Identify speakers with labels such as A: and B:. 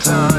A: time.